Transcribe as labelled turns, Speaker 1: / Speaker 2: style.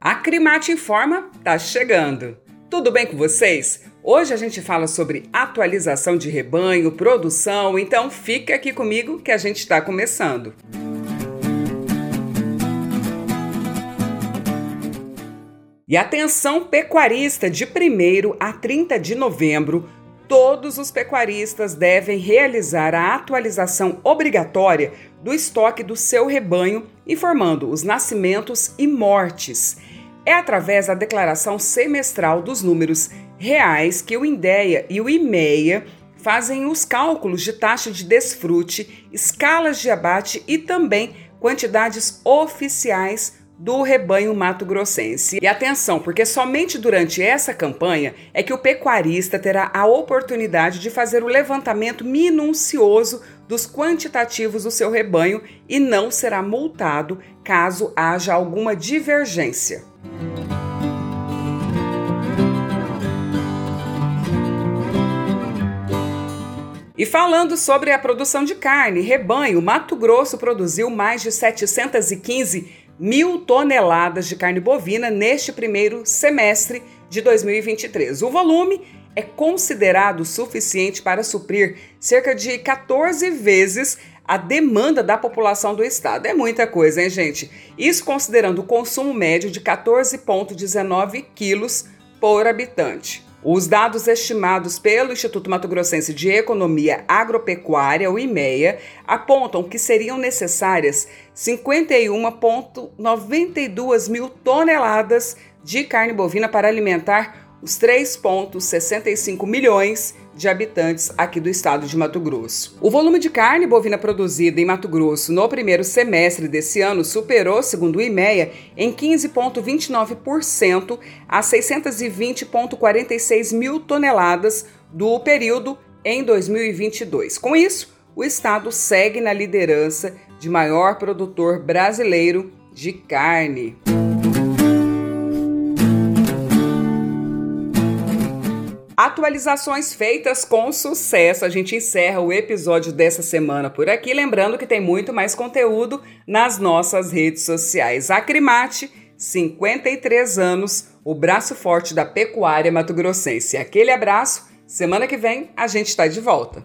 Speaker 1: A Crimate Informa está chegando. Tudo bem com vocês? Hoje a gente fala sobre atualização de rebanho, produção, então fica aqui comigo que a gente está começando. E atenção pecuarista, de 1 a 30 de novembro, todos os pecuaristas devem realizar a atualização obrigatória do estoque do seu rebanho, informando os nascimentos e mortes. É através da declaração semestral dos números reais que o INDEA e o IMEA fazem os cálculos de taxa de desfrute, escalas de abate e também quantidades oficiais do rebanho mato-grossense. E atenção, porque somente durante essa campanha é que o pecuarista terá a oportunidade de fazer o levantamento minucioso dos quantitativos do seu rebanho e não será multado caso haja alguma divergência. E falando sobre a produção de carne, rebanho, Mato Grosso produziu mais de 715 mil toneladas de carne bovina neste primeiro semestre de 2023. O volume é considerado suficiente para suprir cerca de 14 vezes a demanda da população do estado. É muita coisa, hein, gente? Isso considerando o consumo médio de 14,19 quilos por habitante. Os dados estimados pelo Instituto Mato Grossense de Economia Agropecuária, o IMEA, apontam que seriam necessárias 51,92 mil toneladas de carne bovina para alimentar os 3,65 milhões de habitantes aqui do estado de Mato Grosso. O volume de carne bovina produzida em Mato Grosso no primeiro semestre desse ano superou, segundo o IMEA, em 15,29% a 620,46 mil toneladas do período em 2022. Com isso, o estado segue na liderança de maior produtor brasileiro de carne. Atualizações feitas com sucesso. A gente encerra o episódio dessa semana por aqui. Lembrando que tem muito mais conteúdo nas nossas redes sociais. Acrimate, 53 anos, o braço forte da pecuária mato-grossense. Aquele abraço. Semana que vem a gente está de volta.